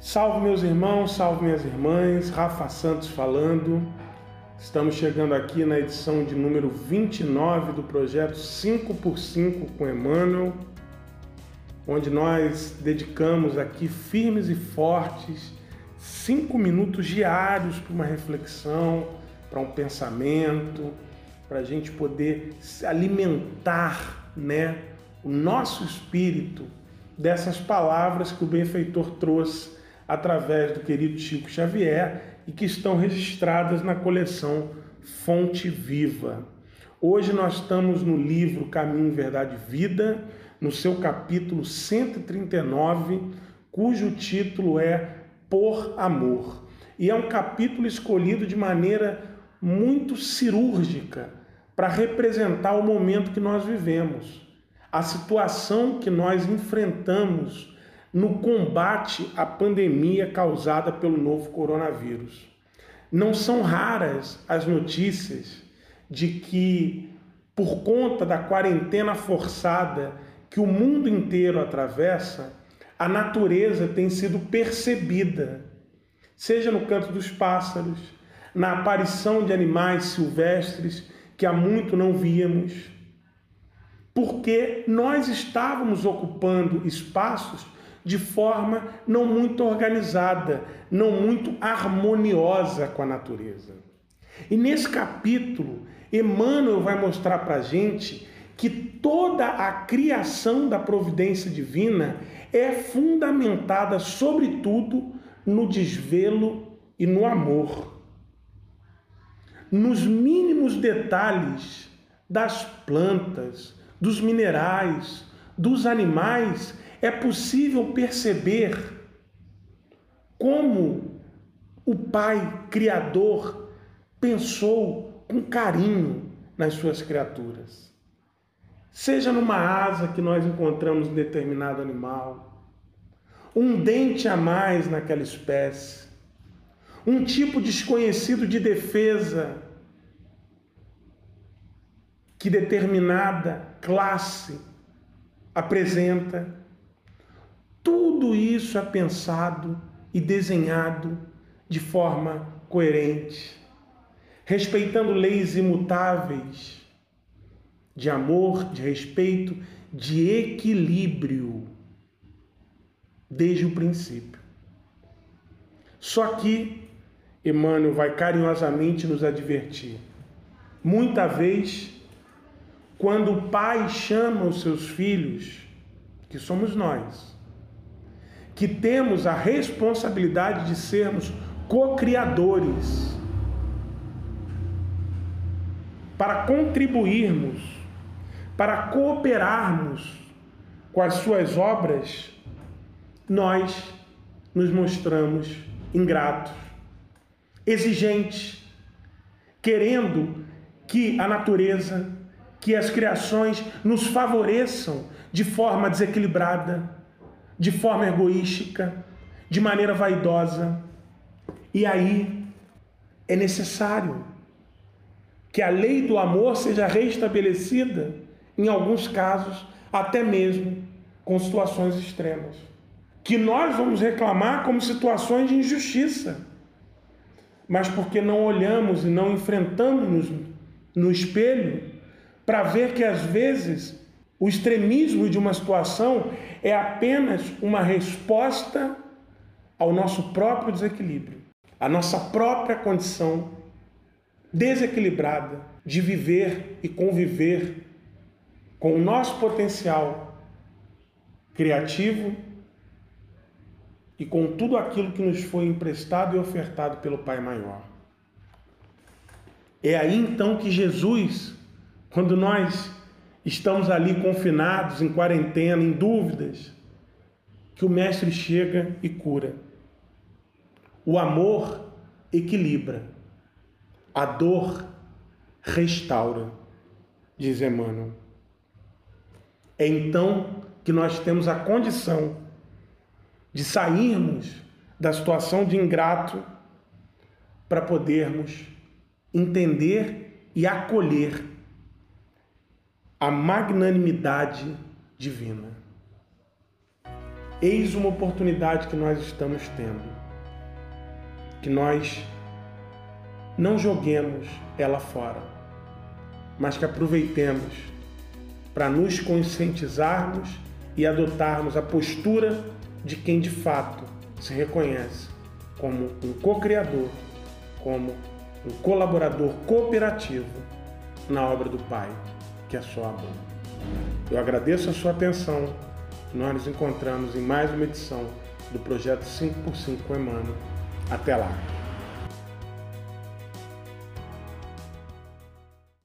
Salve meus irmãos, salve minhas irmãs, Rafa Santos falando. Estamos chegando aqui na edição de número 29 do projeto 5x5 com Emmanuel, onde nós dedicamos aqui firmes e fortes cinco minutos diários para uma reflexão, para um pensamento, para a gente poder alimentar, né, o nosso espírito dessas palavras que o benfeitor trouxe através do querido Chico Xavier e que estão registradas na coleção Fonte Viva. Hoje nós estamos no livro Caminho, Verdade e Vida, no seu capítulo 139, cujo título é Por Amor. E é um capítulo escolhido de maneira muito cirúrgica para representar o momento que nós vivemos, a situação que nós enfrentamos no combate à pandemia causada pelo novo coronavírus. Não são raras as notícias de que, por conta da quarentena forçada que o mundo inteiro atravessa, a natureza tem sido percebida, seja no canto dos pássaros, na aparição de animais silvestres que há muito não víamos, porque nós estávamos ocupando espaços de forma não muito organizada, não muito harmoniosa com a natureza. E nesse capítulo, Emmanuel vai mostrar para a gente que toda a criação da providência divina é fundamentada, sobretudo, no desvelo e no amor. Nos mínimos detalhes das plantas, dos minerais, dos animais é possível perceber como o Pai Criador pensou com carinho nas suas criaturas. Seja numa asa que nós encontramos em determinado animal, um dente a mais naquela espécie, um tipo desconhecido de defesa que determinada classe apresenta tudo isso é pensado e desenhado de forma coerente, respeitando leis imutáveis de amor, de respeito, de equilíbrio desde o princípio. Só que Emmanuel vai carinhosamente nos advertir. Muita vez, quando o pai chama os seus filhos, que somos nós, que temos a responsabilidade de sermos co-criadores. Para contribuirmos, para cooperarmos com as suas obras, nós nos mostramos ingratos, exigentes, querendo que a natureza, que as criações nos favoreçam de forma desequilibrada de forma egoística, de maneira vaidosa. E aí é necessário que a lei do amor seja restabelecida, em alguns casos, até mesmo com situações extremas. Que nós vamos reclamar como situações de injustiça, mas porque não olhamos e não enfrentamos no espelho para ver que às vezes o extremismo de uma situação é apenas uma resposta ao nosso próprio desequilíbrio, à nossa própria condição desequilibrada de viver e conviver com o nosso potencial criativo e com tudo aquilo que nos foi emprestado e ofertado pelo Pai Maior. É aí então que Jesus, quando nós estamos ali confinados, em quarentena, em dúvidas, que o Mestre chega e cura. O amor equilibra, a dor restaura, diz Emmanuel. É então que nós temos a condição de sairmos da situação de ingrato para podermos entender e acolher a magnanimidade divina. Eis uma oportunidade que nós estamos tendo. Que nós não joguemos ela fora, mas que aproveitemos para nos conscientizarmos e adotarmos a postura de quem de fato se reconhece como um co-criador, como um colaborador cooperativo na obra do Pai, que é só amor. Eu agradeço a sua atenção. Nós nos encontramos em mais uma edição do projeto 5x5 com Emmanuel. Até lá!